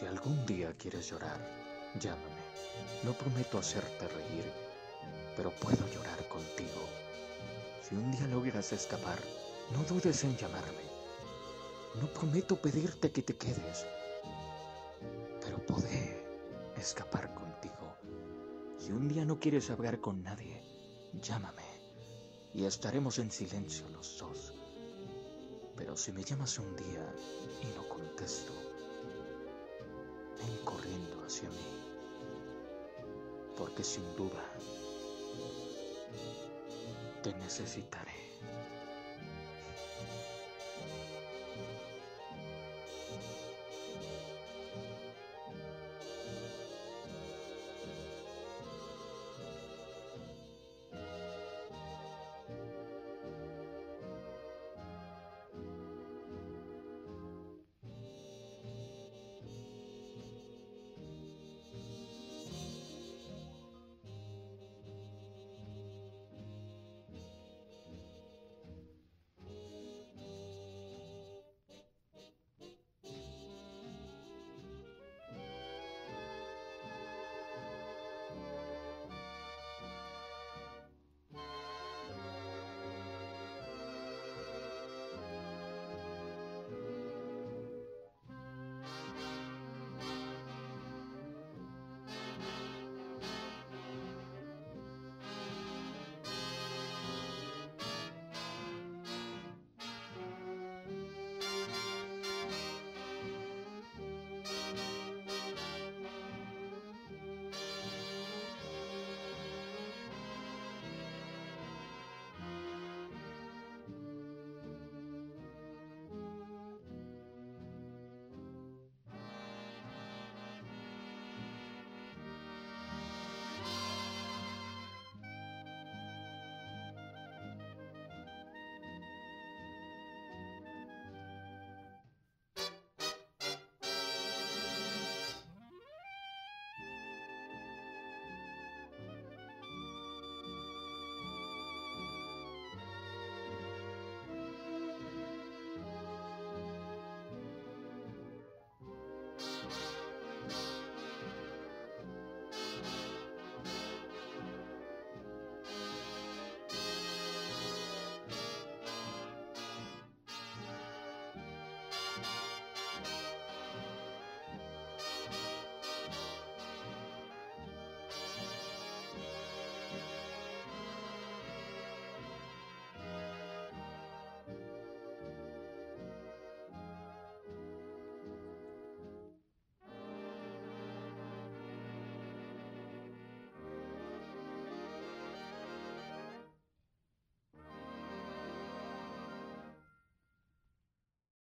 Si algún día quieres llorar, llámame. No prometo hacerte reír, pero puedo llorar contigo. Si un día logras escapar, no dudes en llamarme. No prometo pedirte que te quedes, pero podré escapar contigo. Si un día no quieres hablar con nadie, llámame y estaremos en silencio los dos. Pero si me llamas un día y no contesto, ven corriendo hacia mí, porque sin duda te necesitaré.